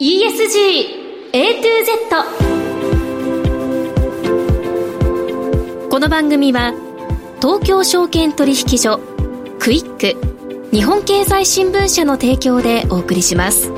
ESG A to Z この番組は東京証券取引所クイック日本経済新聞社の提供でお送りします。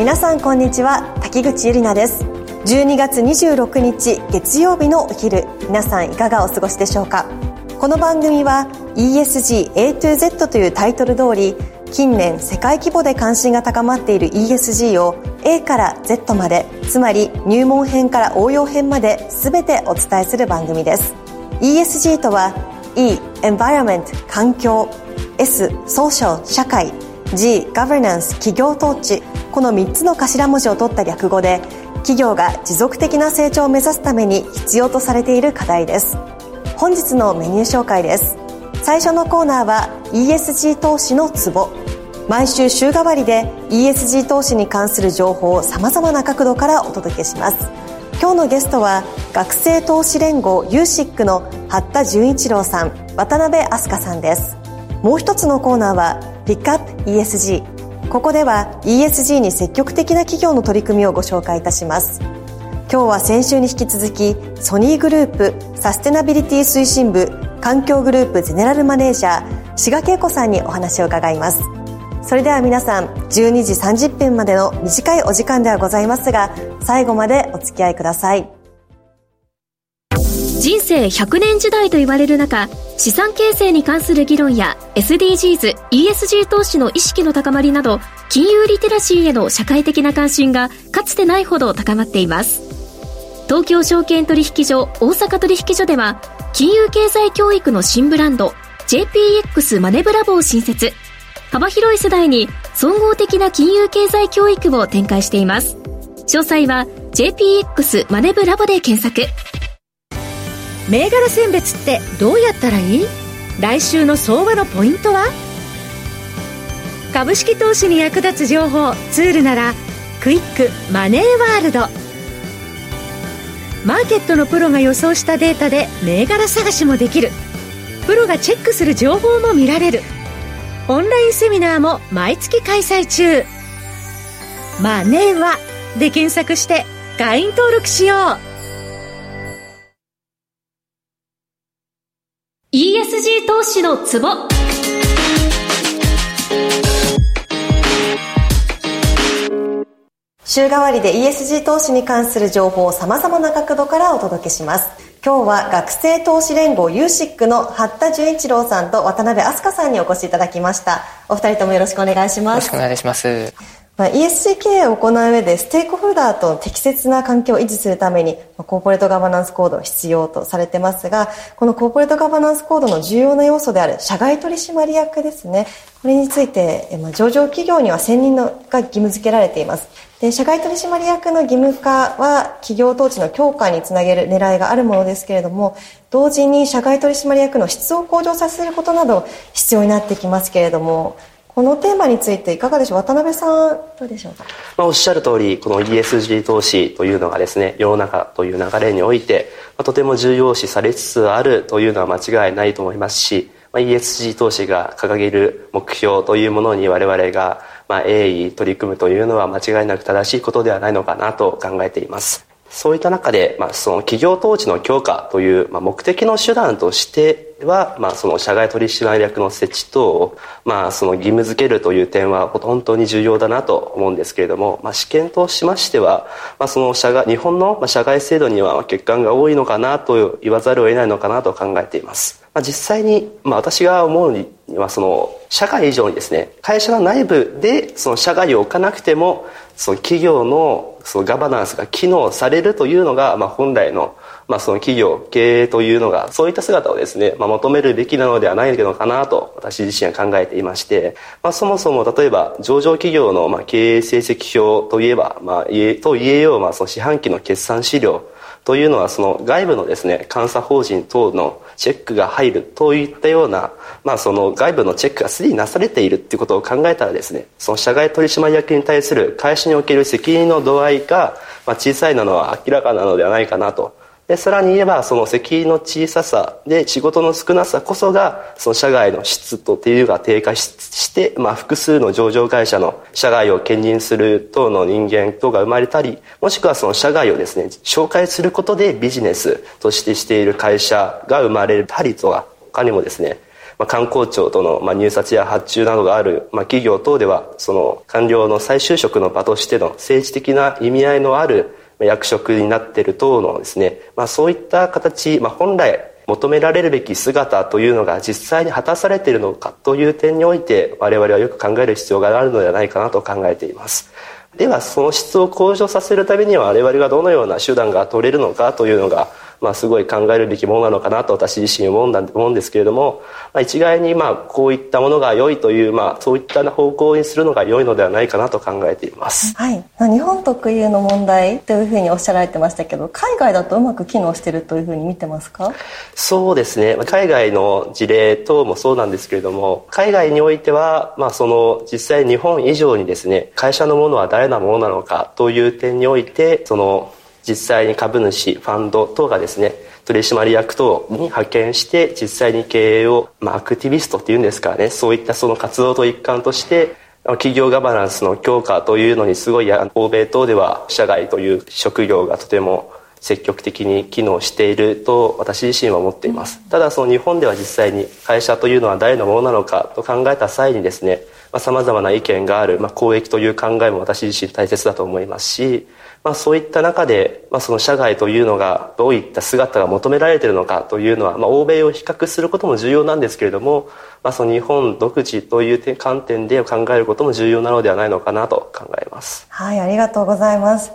皆さんこんにちは滝口ゆりなです。12月26日月曜日のお昼皆さんいかがお過ごしでしょうか？この番組は ESG A to Z というタイトル通り近年世界規模で関心が高まっている ESG を A から Z までつまり入門編から応用編まで全てお伝えする番組です。ESG とは E Environment 環境 S Social 社会 G Governance 企業統治この3つの頭文字を取った略語で企業が持続的な成長を目指すために必要とされている課題です。本日のメニュー紹介です。最初のコーナーは ESG 投資のツボ。毎週週替わりで ESG 投資に関する情報をさまざまな角度からお届けします。今日のゲストは学生投資連合 USIC の八田純一郎さん渡辺飛鳥さんです。もう一つのコーナーはピックアップ ESG ここでは ESG に積極的な企業の取り組みをご紹介いたします。今日は先週に引き続きソニーグループサステナビリティ推進部環境グループゼネラルマネージャー志賀恵子さんにお話を伺います。それでは皆さん12時30分までの短いお時間ではございますが最後までお付き合いください。人生100年時代と言われる中資産形成に関する議論や SDGs、ESG 投資の意識の高まりなど金融リテラシーへの社会的な関心がかつてないほど高まっています。東京証券取引所大阪取引所では金融経済教育の新ブランド JPX マネブラボを新設。幅広い世代に総合的な金融経済教育を展開しています。詳細は JPX マネブラボで検索。銘柄選別ってどうやったらいい？来週の相場のポイントは？株式投資に役立つ情報ツールならクイックマネーワールド。マーケットのプロが予想したデータで銘柄探しもできる。プロがチェックする情報も見られる。オンラインセミナーも毎月開催中。マネーはで検索して会員登録しよう。ESG 投資のツボ。週替わりで ESG 投資に関する情報をさまざまな角度からお届けします。今日は学生投資連合 USIC の八田純一郎さんと渡辺飛鳥さんにお越しいただきました。お二人ともよろしくお願いします。よろしくお願いします。まあ、ESG 経営を行う上でステークホルダーと適切な関係を維持するために、まあ、コーポレートガバナンスコードを必要とされてますがこのコーポレートガバナンスコードの重要な要素である社外取締役ですね。これについて、まあ、上場企業には選任のが義務付けられていますで社外取締役の義務化は企業統治の強化につなげる狙いがあるものですけれども同時に社外取締役の質を向上させることなど必要になってきますけれどもこのテーマについていかがでしょう？渡辺さんどうでしょうか、まあ、おっしゃる通りこの ESG 投資というのがですね世の中という流れにおいて、まあ、とても重要視されつつあるというのは間違いないと思いますし、まあ、ESG 投資が掲げる目標というものに我々がまあ鋭意取り組むというのは間違いなく正しいことではないのかなと考えています。そういった中で、まあ、その企業統治の強化という、まあ、目的の手段としては、まあ、その社外取締役の設置等を、まあ、その義務付けるという点は本当に重要だなと思うんですけれども、まあ、試験としましては、まあ、その社外日本の社外制度には欠陥が多いのかなと言わざるを得ないのかなと考えています。まあ、実際に、まあ、私が思うにはその社会以上にですね会社の内部でその社外を置かなくてもその企業のそのガバナンスが機能されるというのが、まあ、本来の,、まあその企業経営というのがそういった姿をですね、まあ、求めるべきなのではないのかなと私自身は考えていまして、まあ、そもそも例えば上場企業のまあ経営成績表といえば、まあ、と言えよう、まあ、その四半期の決算資料というのはその外部のですね監査法人等のチェックが入るといったような、まあ、その外部のチェックがすでになされているっていうことを考えたらですねその社外取締役に対する会社における責任の度合いが、まあ、小さいなのは明らかなのではないかなとでさらに言えばその責任の小ささで仕事の少なさこそがその社外の質とっていうが低下して、まあ、複数の上場会社の社外を兼任する等の人間等が生まれたりもしくはその社外をですね紹介することでビジネスとしてしている会社が生まれたりとは他にもですねまあ、観光庁との、ま、入札や発注などがある、ま、企業等ではその官僚の再就職の場としての政治的な意味合いのある役職になっている等のですね、まあ、そういった形、まあ、本来求められるべき姿というのが実際に果たされているのかという点において我々はよく考える必要があるのではないかなと考えています。ではその質を向上させるためには我々がどのような手段が取れるのかというのがまあ、すごい考えるべきものなのかなと私自身思うんだ思うんですけれども、まあ、一概にまあこういったものが良いという、まあ、そういった方向にするのが良いのではないかなと考えています、はい、日本特有の問題というふうにおっしゃられてましたけど海外だとうまく機能しているというふうに見てますか？そうですね。海外の事例等もそうなんですけれども海外においては、まあ、その実際日本以上にですね会社のものは誰のものなのかという点においてその実際に株主ファンド等がですね取締役等に派遣して実際に経営を、まあ、アクティビストっていうんですかねそういったその活動と一環として企業ガバナンスの強化というのにすごい欧米等では社外という職業がとても積極的に機能していると私自身は思っています。ただその日本では実際に会社というのは誰のものなのかと考えた際にですねさまざ、まな意見がある、まあ、公益という考えも私自身大切だと思いますしまあ、そういった中で、まあ、その社外というのがどういった姿が求められているのかというのは、まあ、欧米を比較することも重要なんですけれども、まあ、その日本独自という観点で考えることも重要なのではないのかなと考えます。はい、ありがとうございます。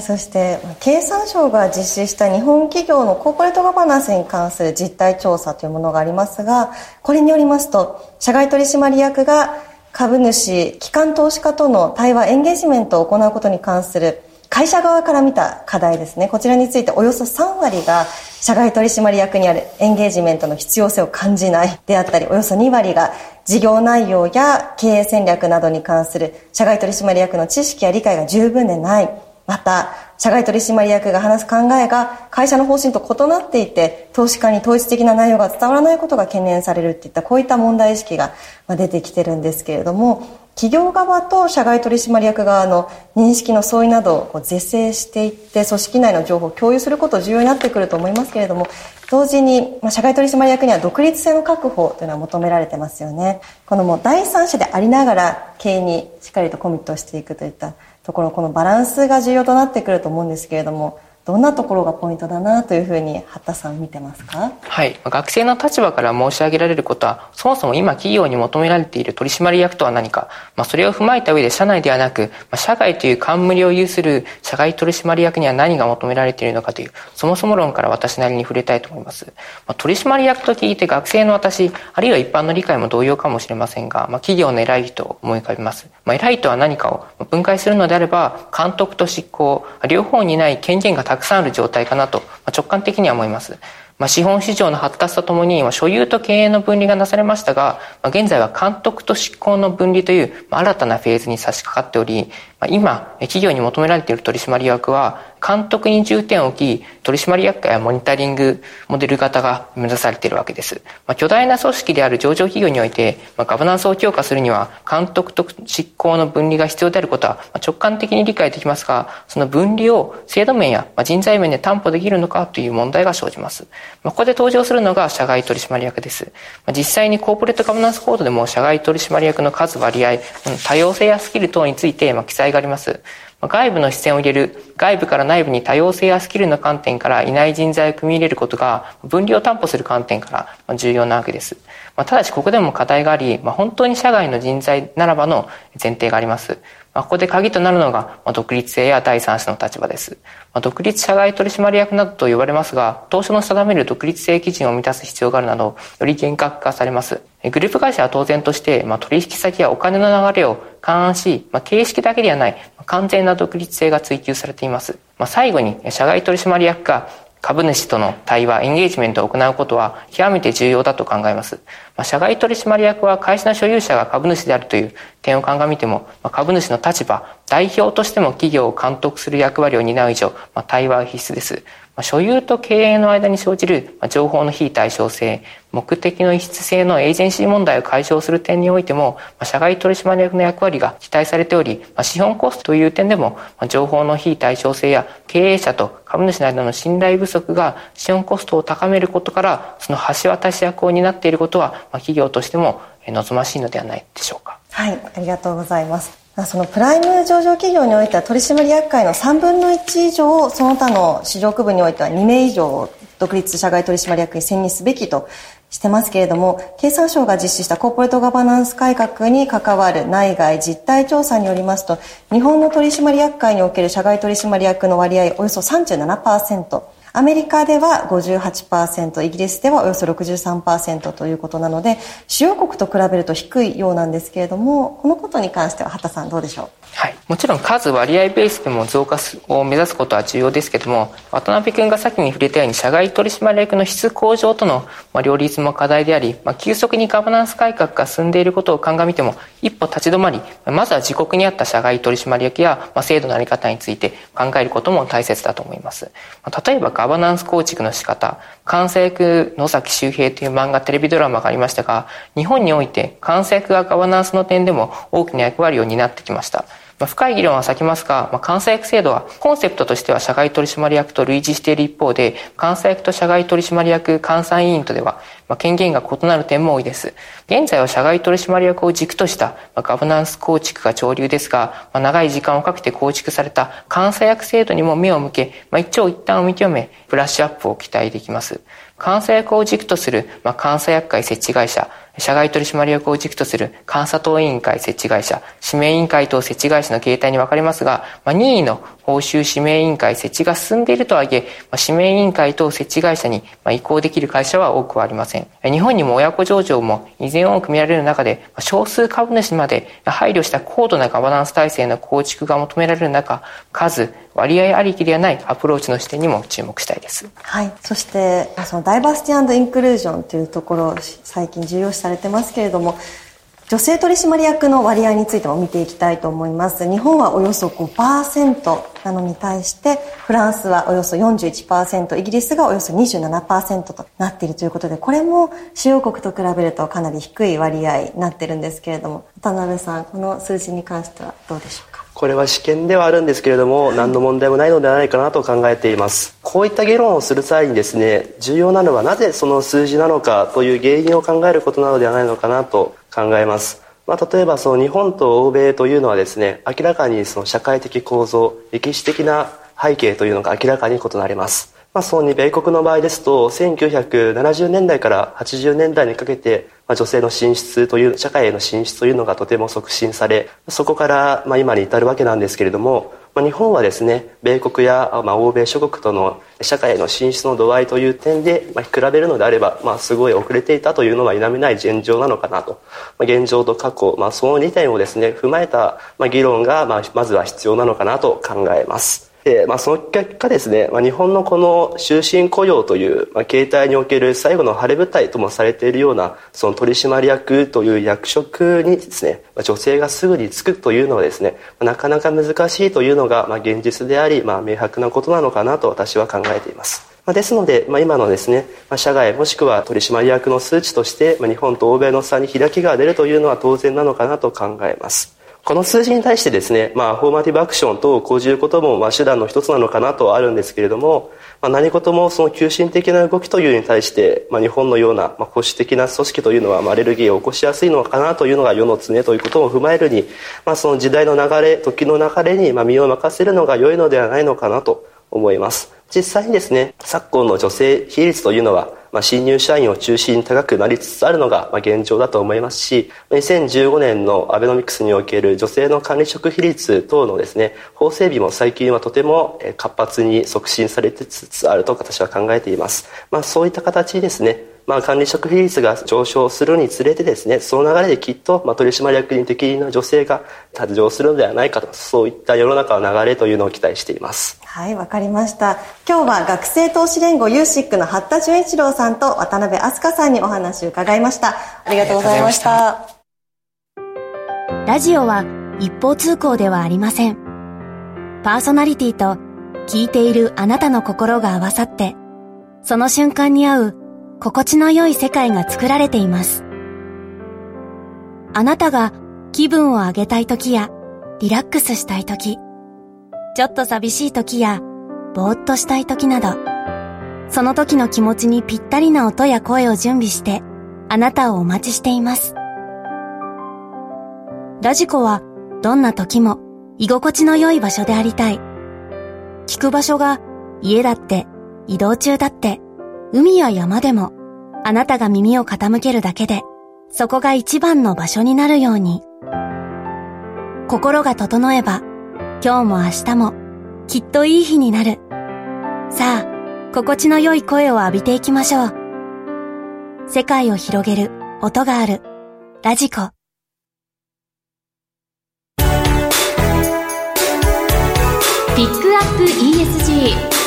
そして経産省が実施した日本企業のコーポレートガバナンスに関する実態調査というものがありますがこれによりますと社外取締役が株主機関投資家との対話エンゲージメントを行うことに関する会社側から見た課題ですね。こちらについておよそ3割が社外取締役にあるエンゲージメントの必要性を感じないであったりおよそ2割が事業内容や経営戦略などに関する社外取締役の知識や理解が十分でない。また社外取締役が話す考えが会社の方針と異なっていて投資家に統一的な内容が伝わらないことが懸念されるっていったこういった問題意識が出てきてるんですけれども企業側と社外取締役側の認識の相違などを是正していって組織内の情報を共有すること重要になってくると思いますけれども同時に、ま、社外取締役には独立性の確保というのは求められてますよね。このもう第三者でありながら経営にしっかりとコミットしていくといったところこのバランスが重要となってくると思うんですけれどもどんなところがポイントだなというふうに八田さん見てますか？はい。学生の立場から申し上げられることはそもそも今企業に求められている取締役とは何か、まあ、それを踏まえた上で社内ではなく、まあ、社外という冠を有する社外取締役には何が求められているのかというそもそも論から私なりに触れたいと思います、まあ、取締役と聞いて学生の私あるいは一般の理解も同様かもしれませんが、まあ、企業の偉い人を思い浮かべます、まあ、偉いとは何かを分解するのであれば監督と執行両方にない権限がたくさんある状態かなとまあ直感的には思います。まあ、資本市場の発達とともに、まあ所有と経営の分離がなされましたが、まあ、現在は監督と執行の分離という、まあ、新たなフェーズに差し掛かっており、今、企業に求められている取締役は、監督に重点を置き、取締役会やモニタリングモデル型が目指されているわけです。まあ、巨大な組織である上場企業において、まあ、ガバナンスを強化するには、監督と執行の分離が必要であることは、直感的に理解できますが、その分離を制度面や人材面で担保できるのかという問題が生じます。まあ、ここで登場するのが社外取締役です。まあ、実際にコーポレートガバナンスコードでも社外取締役の数割合、多様性やスキル等について、まあ、記載があります。外部の視線を入れる外部から内部に多様性やスキルの観点からいない人材を組み入れることが分離を担保する観点から重要なわけです。ただしここでも課題があり、本当に社外の人材ならばの前提があります。ここで鍵となるのが独立性や第三者の立場です。独立社外取締役などと言われますが、当初の定める独立性基準を満たす必要があるなど、より厳格化されます。グループ会社は当然としてま、取引先やお金の流れを勘案しま、形式だけではないま完全な独立性が追求されています。ま最後に、社外取締役が株主との対話、エンゲージメントを行うことは極めて重要だと考えます。まあ、社外取締役は会社の所有者が株主であるという点を鑑みても、まあ、株主の立場、代表としても企業を監督する役割を担う以上、まあ、対話は必須です。所有と経営の間に生じる情報の非対称性目的の異質性のエージェンシー問題を解消する点においても社外取締役の役割が期待されており資本コストという点でも情報の非対称性や経営者と株主の間の信頼不足が資本コストを高めることからその橋渡し役を担っていることは企業としても望ましいのではないでしょうか。はいありがとうございます。そのプライム上場企業においては取締役会の3分の1以上をその他の市場区分においては2名以上独立社外取締役に選任すべきとしてますけれども経産省が実施したコーポレートガバナンス改革に関わる内外実態調査によりますと日本の取締役会における社外取締役の割合およそ37%アメリカでは58%イギリスではおよそ63%ということなので主要国と比べると低いようなんですけれどもこのことに関しては畑さんどうでしょう？はい、もちろん数割合ベースでも増加を目指すことは重要ですけども渡辺君が先に触れたように社外取締役の質向上との、両立も課題であり、まあ、急速にガバナンス改革が進んでいることを鑑みても一歩立ち止まりまずは自国にあった社外取締役や、まあ、制度の在り方について考えることも大切だと思います、まあ、例えばガバナンス構築の仕方関西役野崎周平という漫画テレビドラマがありましたが日本において関西役がガバナンスの点でも大きな役割を担ってきました。まあ、深い議論は避けますが、まあ、監査役制度はコンセプトとしては社外取締役と類似している一方で監査役と社外取締役監査委員とでは、まあ、権限が異なる点も多いです。現在は社外取締役を軸とした、まあ、ガバナンス構築が潮流ですが、まあ、長い時間をかけて構築された監査役制度にも目を向け、まあ、一長一短を見極めブラッシュアップを期待できます。監査役を軸とする、まあ、監査役会設置会社社外取締役を軸とする監査等委員会設置会社、指名委員会等設置会社の形態に分かれますが、まあ、任意の報酬指名委員会設置が進んでいるとはいえ、まあ、指名委員会等設置会社に移行できる会社は多くはありません。日本にも親子上場も依然多く見られる中で、少数株主まで配慮した高度なガバナンス体制の構築が求められる中、数、割合ありきではないアプローチの視点にも注目したいです。はい。そして、そのダイバーシティインクルージョンというところ、最近重要視されてますけれども、女性取締役の割合についても見ていきたいと思います。日本はおよそ5%なのに対して、フランスはおよそ41%、イギリスがおよそ27%となっているということで、これも主要国と比べるとかなり低い割合になってるんですけれども、渡辺さん、この数字に関してはどうでしょう？これは試験ではあるんですけれども、何の問題もないのではないかなと考えています。こういった議論をする際にですね、重要なのはなぜその数字なのかという原因を考えることなのではないのかなと考えます。まあ、例えばその日本と欧米というのはですね明らかにその社会的構造歴史的な背景というのが明らかに異なります、まあ、その米国の場合ですと1970年代から80年代にかけて、まあ、女性の進出という社会への進出というのがとても促進されそこからまあ今に至るわけなんですけれどもまあ、日本はですね米国や、まあ、欧米諸国との社会への進出の度合いという点で、まあ、比べるのであれば、まあ、すごい遅れていたというのは否めない現状なのかなと、まあ、現状と過去、まあ、その2点をですね踏まえた、まあ、議論が、まあ、まずは必要なのかなと考えます。で、まあ、その結果ですね、まあ、日本のこの終身雇用という、まあ、形態における最後の晴れ舞台ともされているようなその取締役という役職にですね、まあ、女性がすぐに就くというのはですね、なかなか難しいというのが、まあ、現実であり、まあ、明白なことなのかなと私は考えています。まあ、ですので、まあ、今のですね、まあ、社外もしくは取締役の数値として、まあ、日本と欧米の差に開きが出るというのは当然なのかなと考えます。この数字に対してですね、まあ、フォーマティブアクション等を講じることも、まあ、手段の一つなのかなとはあるんですけれども、まあ、何事もその急進的な動きというに対して、まあ、日本のような、まあ、保守的な組織というのは、まあ、アレルギーを起こしやすいのかなというのが世の常ということを踏まえるに、まあ、その時代の流れ、時の流れに、まあ、身を任せるのが良いのではないのかなと思います。実際にですね、昨今の女性比率というのは、まあ、新入社員を中心に高くなりつつあるのが、まあ、現状だと思いますし、2015年のアベノミクスにおける女性の管理職比率等のですね、法整備も最近はとても活発に促進されつつあると私は考えています。まあ、そういった形ですね、まあ、管理職比率が上昇するにつれてですね、その流れできっと、まあ、取締役に適任な女性が誕生するのではないかと、そういった世の中の流れというのを期待しています。はい、わかりました。今日は学生投資連合ユーシックの八田純一郎さんと渡辺飛鳥さんにお話を伺いました。ありがとうございました。ラジオは一方通行ではありません。パーソナリティと聞いているあなたの心が合わさって、その瞬間に合う心地の良い世界が作られています。あなたが気分を上げたい時やリラックスしたい時、ちょっと寂しい時やぼーっとしたい時など、その時の気持ちにぴったりな音や声を準備してあなたをお待ちしています。ラジコはどんな時も居心地の良い場所でありたい。聞く場所が家だって移動中だって海や山でもあなたが耳を傾けるだけでそこが一番の場所になるように。心が整えば今日も明日もきっといい日になる。さあ、心地の良い声を浴びていきましょう。世界を広げる音があるラジコ。ピックアップ ESG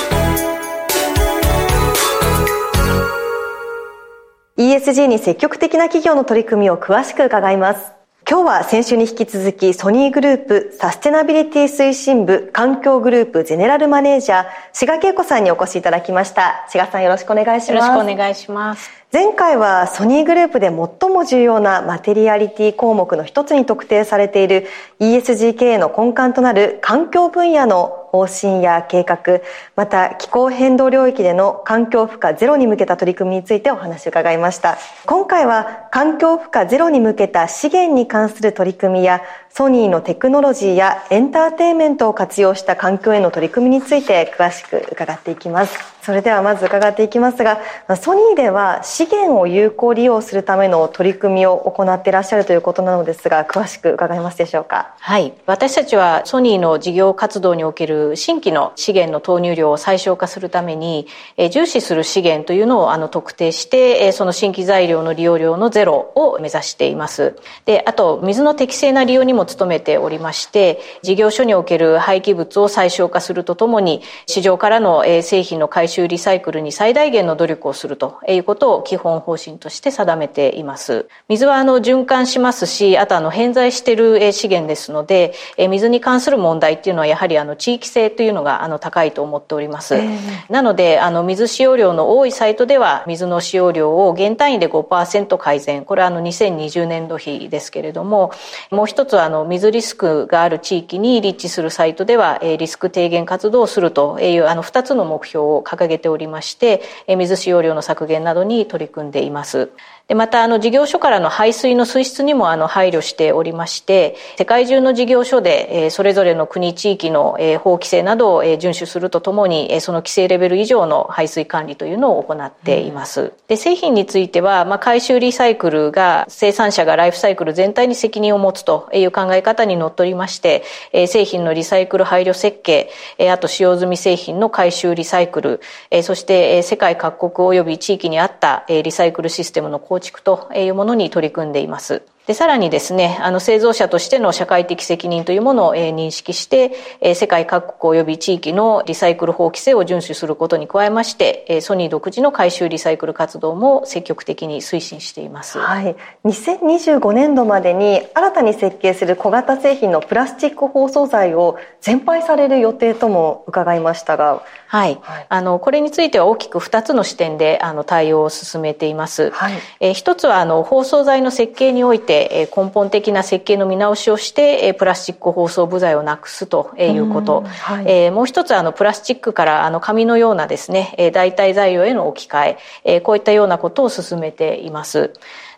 ESG に積極的な企業の取り組みを詳しく伺います。今日は先週に引き続きソニーグループサステナビリティ推進部環境グループゼネラルマネージャー志賀恵子さんにお越しいただきました。志賀さんよろしくお願いします。よろしくお願いします。前回はソニーグループで最も重要なマテリアリティ項目の一つに特定されている ESG 経営の根幹となる環境分野の方針や計画、また気候変動領域での環境負荷ゼロに向けた取り組みについてお話を伺いました。今回は環境負荷ゼロに向けた資源に関する取り組みやソニーのテクノロジーやエンターテインメントを活用した環境への取り組みについて詳しく伺っていきます。それではまず伺っていきますが、ソニーでは資源を有効利用するための取り組みを行っていらっしゃるということなのですが、詳しく伺えますでしょうか？はい。私たちはソニーの事業活動における新規の資源の投入量を最小化するために、え重視する資源というのをあの特定して、えその新規材料の利用量のゼロを目指しています。で、あと、水の適正な利用にも努めておりまして、事業所における廃棄物を最小化するとともに、市場からの製品の回収リサイクルに最大限の努力をするということを基本方針として定めています。水はあの循環しますし、あとあの偏在している資源ですので、水に関する問題っていうのはやはりあの地域性というのがあの高いと思っております。えー、なので、あの水使用量の多いサイトでは水の使用量を減単位で5%改善。これはあの2020年度比ですけれども、もう一つはあの水リスクがある地域に立地するサイトでは、リスク低減活動をするというあの2つの目標を掲げておりまして、水使用量の削減などに取り組んでいます。で、また、あの、事業所からの排水の水質にも、あの、配慮しておりまして、世界中の事業所で、それぞれの国、地域の、法規制などを、え遵守するとともに、その規制レベル以上の排水管理というのを行っています。で、製品については、まあ、回収リサイクルが、生産者がライフサイクル全体に責任を持つという考え方にのっとりまして、製品のリサイクル配慮設計、あと使用済み製品の回収リサイクル、そして、世界各国及び地域にあった、リサイクルシステムの構構築というものに取り組んでいます。で、さらにですね、あの、製造者としての社会的責任というものを、え認識して、え世界各国及び地域のリサイクル法規制を遵守することに加えまして、えソニー独自の回収リサイクル活動も積極的に推進しています。はい。2025年度までに新たに設計する小型製品のプラスチック包装材を全廃される予定とも伺いましたが、はい。はい、あの、これについては大きく2つの視点で、あの、対応を進めています。はい。えー、一つは、あの、包装材の設計において、て、根本的な設計の見直しをして、プラスチック包装部材をなくすということ。はい、えもう一つ、あの、プラスチックからあの紙のようなですね、代替材料への置き換え、こういったようなことを進めています。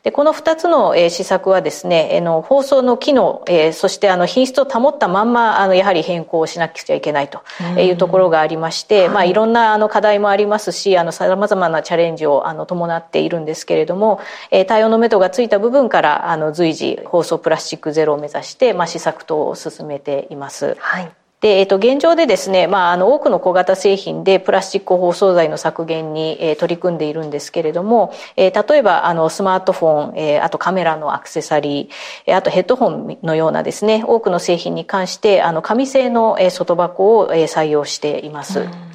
でこの2つの、えー、施策はですね、えー、の放送の機能、えー、そしてあの品質を保ったまんまあのやはり変更しなくちゃいけないというところがありまして、まあ、いろんなあの課題もありますしさまざまなチャレンジをあの伴っているんですけれども、えー、対応の目処がついた部分からあの随時放送プラスチックゼロを目指して、まあ、施策等を進めています。はいで、えっと、現状でですね、まあ、あの、多くの小型製品でプラスチック包装材の削減に、えー、取り組んでいるんですけれども、えー、例えば、あの、スマートフォン、えー、あとカメラのアクセサリー、あとヘッドホンのようなですね、多くの製品に関して、あの、紙製の外箱を採用しています。うん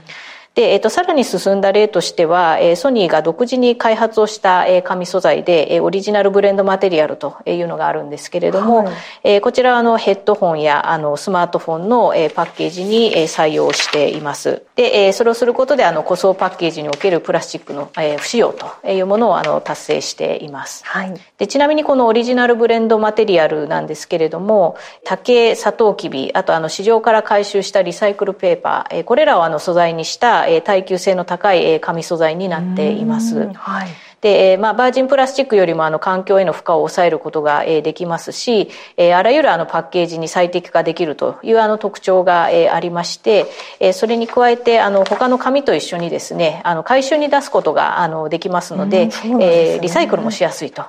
で、えっと、さらに進んだ例としては、えー、ソニーが独自に開発をした、えー、紙素材で、えー、オリジナルブレンドマテリアルというのがあるんですけれども、はい、えー、こちらはあのヘッドホンやあのスマートフォンの、えー、パッケージに、えー、採用しています。で、えー、それをすることであの塗装パッケージにおけるプラスチックの、えー、不使用というものをあの達成しています。はい、でちなみにこのオリジナルブレンドマテリアルなんですけれども、竹、サトウキビ、あとあの市場から回収したリサイクルペーパー、えー、これらをあの素材にした耐久性の高い紙素材になっています。はいで、まあ、バージンプラスチックよりもあの環境への負荷を抑えることができますし、あらゆるあのパッケージに最適化できるというあの特徴がありまして、それに加えてあの他の紙と一緒にですね、あの回収に出すことがあのできますので、でね、リサイクルもしやすいと。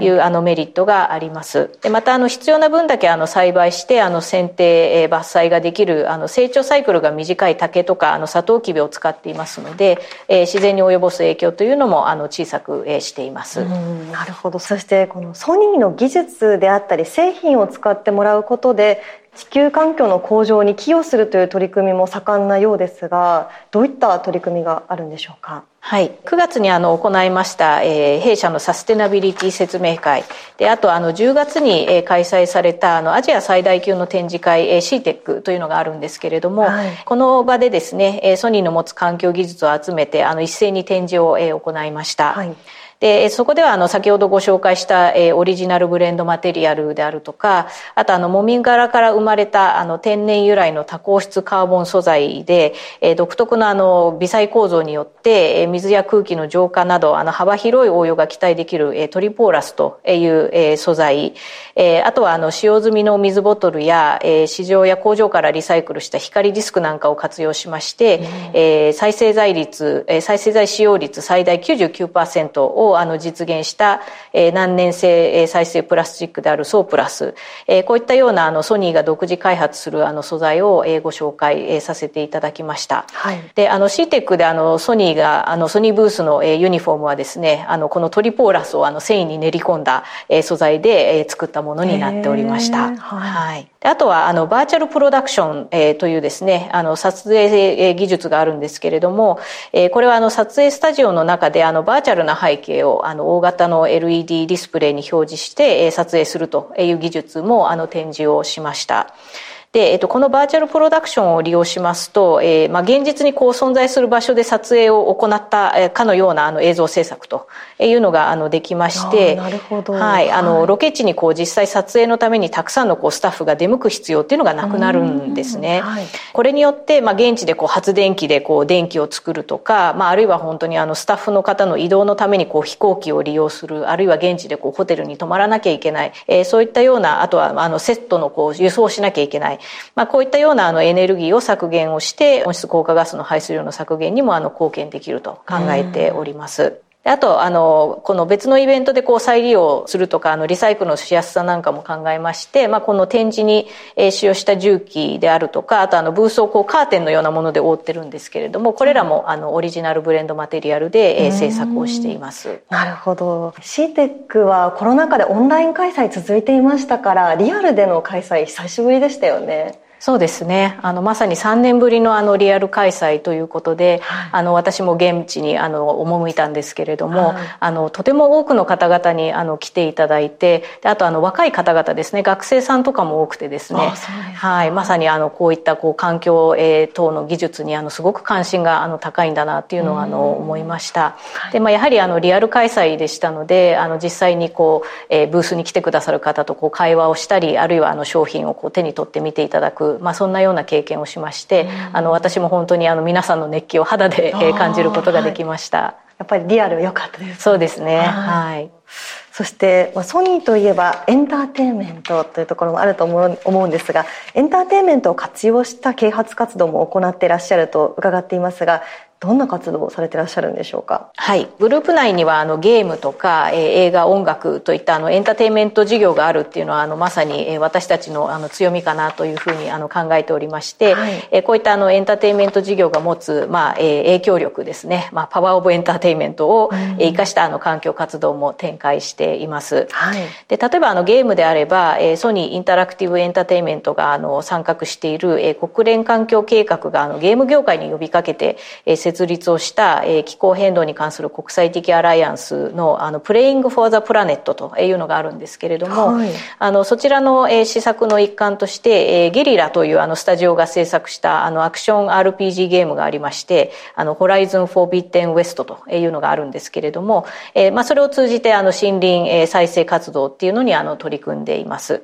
いう、あのメリットがあります。でまたあの必要な分だけあの栽培してあの剪定、えー、伐採ができるあの成長サイクルが短い竹とかあのサトウキビを使っていますので、えー、自然に及ぼす影響というのもあの小さく、えー、しています。なるほど。そしてこのソニーの技術であったり製品を使ってもらうことで地球環境の向上に寄与するという取り組みも盛んなようですがどういった取り組みがあるんでしょうか？はい、9月にあの行いました、えー、弊社のサステナビリティ説明会。であとあの10月に、えー、開催されたあのアジア最大級の展示会、えー、CTEC というのがあるんですけれども、はい、この場でですね、えー、ソニーの持つ環境技術を集めてあの一斉に展示を、えー、行いました。はいで、そこではあの先ほどご紹介した、えー、オリジナルブレンドマテリアルであるとか、あとあのもみ殻から生まれたあの天然由来の多孔質カーボン素材で、えー、独特のあの微細構造によって、えー、水や空気の浄化などあの幅広い応用が期待できる、えー、トリポーラスという、えー、素材、えー、あとはあの使用済みの水ボトルや、えー、市場や工場からリサイクルした光ディスクなんかを活用しまして、うん、えー、再生材率、えー、再生材使用率最大99%ををあの実現した、えー、難燃性再生プラスチックであるソープラス、えー、こういったようなあのソニーが独自開発するあの素材を、えー、ご紹介、えー、させていただきました。はい、であの CTEC であのソニーがあのソニーブースの、えー、ユニフォームはですねあのこのトリポーラスをあの繊維に練り込んだ、えー、素材で、えー、作ったものになっておりました。はい、はいあとはあのバーチャルプロダクション、えー、というですねあの撮影技術があるんですけれども、えー、これはあの撮影スタジオの中であのバーチャルな背景をあの大型の LED ディスプレイに表示して撮影するという技術もあの展示をしました。で、えっと、このバーチャルプロダクションを利用しますと、えー、まあ、現実にこう存在する場所で撮影を行ったかのようなあの映像制作というのがあのできまして、なるほど。はい、あの、ロケ地にこう実際撮影のためにたくさんのこうスタッフが出向く必要っていうのがなくなるんですね。はい、これによって、まあ、現地でこう発電機でこう電気を作るとか、まあ、あるいは本当にあのスタッフの方の移動のためにこう飛行機を利用する、あるいは現地でこうホテルに泊まらなきゃいけない、えー、そういったような、あとはあのセットのこう輸送しなきゃいけない、まあ、こういったようなあのエネルギーを削減をして温室効果ガスの排出量の削減にもあの貢献できると考えております。あと、あの、この別のイベントでこう再利用するとか、あの、リサイクルのしやすさなんかも考えまして、まあ、この展示に使用した重機であるとか、あとあの、ブースをこうカーテンのようなもので覆ってるんですけれども、これらもあの、オリジナルブレンドマテリアルで制作をしています。なるほど。CTEC はコロナ禍でオンライン開催続いていましたから、リアルでの開催久しぶりでしたよね。そうですね。あのまさに3年ぶりのあのリアル開催ということで、はい、あの私も現地にあの赴いたんですけれども、はい、あのとても多くの方々にあの来ていただいてであとあの若い方々ですね。学生さんとかも多くてですね。はい、まさにあのこういったこう環境、えー、等の技術にあのすごく関心があの高いんだなっていうのをあの思いました。でまあ、やはりあのリアル開催でしたのであの実際にこう、えー、ブースに来てくださる方とこう会話をしたりあるいはあの商品をこう手に取って見ていただくまあ、そんなような経験をしまして、あの私も本当にあの皆さんの熱気を肌で感じることができました。やっぱりリアル良かったです、ね、そうですね。はい。そしてソニーといえばエンターテインメントというところもあると思うんですがエンターテインメントを活用した啓発活動も行っていらっしゃると伺っていますがどんな活動をされてらっしゃるんでしょうか？はい。グループ内にはあのゲームとか、えー、映画音楽といったあのエンターテインメント事業があるっていうのはあのまさに、えー、私たちのあの強みかなというふうにあの考えておりまして、はい、えー、こういったあのエンターテインメント事業が持つ、まあえー、影響力ですね、まあ、パワーオブエンターテインメントを、うん、生かしたあの環境活動も展開しています、はい、で例えばあのゲームであれば、えー、ソニーインタラクティブエンターテインメントがあの参画している、えー、国連環境計画があのゲーム業界に呼びかけて、えー、設立をした、えー、気候変動に関する国際的アライアンスのあの Playing for the Planet というのがあるんですけれども、はい、あのそちらの、えー、施策の一環として、えー、ゲリラというあのスタジオが制作したあのアクション RPG ゲームがありましてあの Horizon Forbidden West というのがあるんですけれども、えーまあ、それを通じてあの森林、えー、再生活動っていうのにあの取り組んでいます。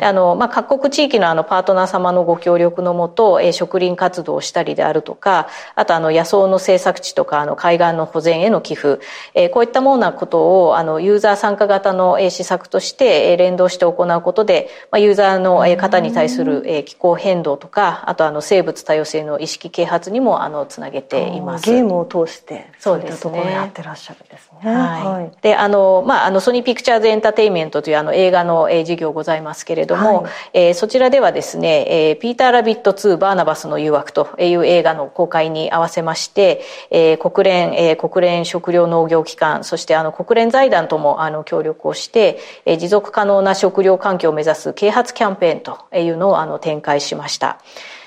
であのまあ、各国地域のあのパートナー様のご協力のもと、えー、植林活動をしたりであるとかあとあの野草の政策地とかあの海岸の保全への寄付、えー、こういったものなことをあのユーザー参加型の、えー、施策として、えー、連動して行うことで、まあ、ユーザーの、えー、方に対する、えー、気候変動とかあとあの生物多様性の意識啓発にもあのつなげています。ゲームを通してそういったところやってらっしゃるんですね。はい、であの、まあ、あのソニーピクチャーズエンターテインメントというあの映画の、えー、事業ございますけれども、はい、えー、そちらではですね、えー、ピーター・ラビット2バーナバスの誘惑という映画の公開に合わせまして、えー、国連、えー、国連食糧農業機関そしてあの国連財団ともあの協力をして、えー、持続可能な食糧環境を目指す啓発キャンペーンというのをあの展開しました。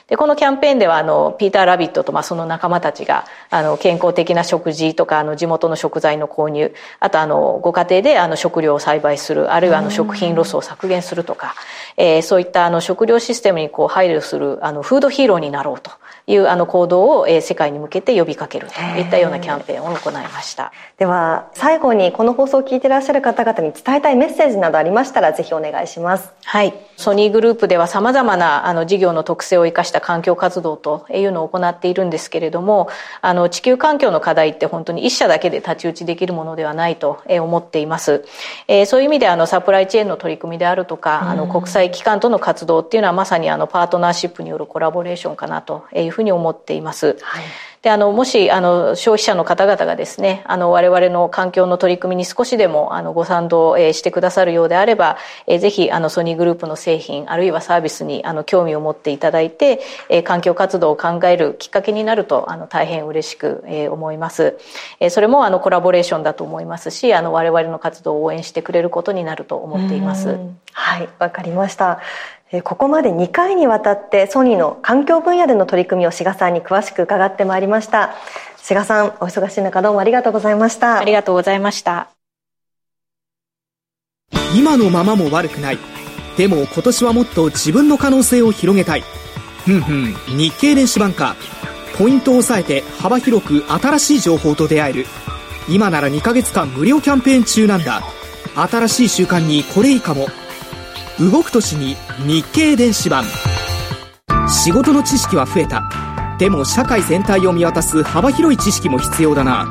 で、このキャンペーンでは、あの、ピーター・ラビットと、まあ、その仲間たちが、あの、健康的な食事とか、あの、地元の食材の購入、あと、あの、ご家庭で、あの、食料を栽培する、あるいは、あの、食品ロスを削減するとか、えー、そういった、あの、食料システムに、こう、配慮する、あの、フードヒーローになろうというあの行動を、えー、世界に向けて呼びかけるといったようなキャンペーンを行いました。では最後にこの放送を聞いていらっしゃる方々に伝えたいメッセージなどありましたらぜひお願いします。はい。ソニーグループでは様々なあの事業の特性を生かした環境活動というのを行っているんですけれどもあの地球環境の課題って本当に一社だけで太刀打ちできるものではないと思っています、えー、そういう意味であのサプライチェーンの取り組みであるとかあの国際機関との活動っていうのはまさにあのパートナーシップによるコラボレーションかなというふうに思っています。はい。であのもしあの消費者の方々がですねあの我々の環境の取り組みに少しでもあのご賛同、えー、してくださるようであれば、えー、ぜひあのソニーグループの製品あるいはサービスにあの興味を持っていただいて、えー、環境活動を考えるきっかけになるとあの大変嬉しく、えー、思います、えー、それもあのコラボレーションだと思いますしあの我々の活動を応援してくれることになると思っています。はい。わかりましたここまで2回にわたってソニーの環境分野での取り組みを志賀さんに詳しく伺ってまいりました。志賀さんお忙しい中どうもありがとうございました。ありがとうございました。今のままも悪くない。でも今年はもっと自分の可能性を広げたい。ふんふん日経電子版かポイントを抑えて幅広く新しい情報と出会える。今なら2ヶ月間無料キャンペーン中なんだ。新しい習慣にこれいいかも動く年に日経電子版。仕事の知識は増えた。でも社会全体を見渡す幅広い知識も必要だな。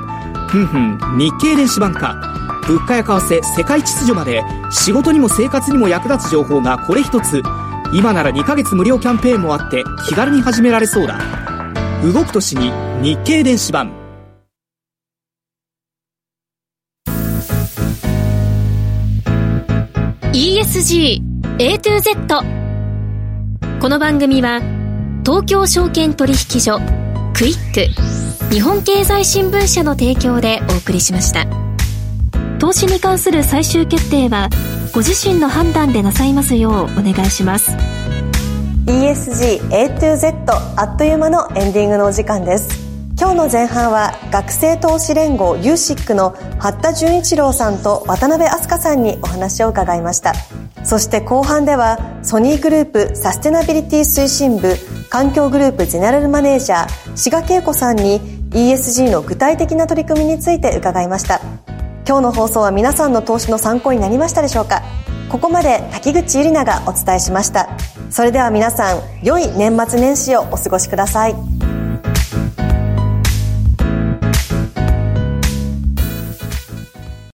ふんふん日経電子版か。物価や為替世界秩序まで。仕事にも生活にも役立つ情報がこれ一つ。今なら2ヶ月無料キャンペーンもあって気軽に始められそうだ。動く年に日経電子版。ESG A to Z この番組は東京証券取引所クイック日本経済新聞社の提供でお送りしました。投資に関する最終決定はご自身の判断でなさいますようお願いします。ESG A to Z あっという間のエンディングのお時間です。今日の前半は学生投資連合ユーシックの八田純一郎さんと渡辺飛鳥さんにお話を伺いました。そして後半ではソニーグループサステナビリティ推進部環境グループゼネラルマネージャー志賀恵子さんに ESG の具体的な取り組みについて伺いました。今日の放送は皆さんの投資の参考になりましたでしょうか？ここまで滝口ゆりながお伝えしました。それでは皆さん良い年末年始をお過ごしください。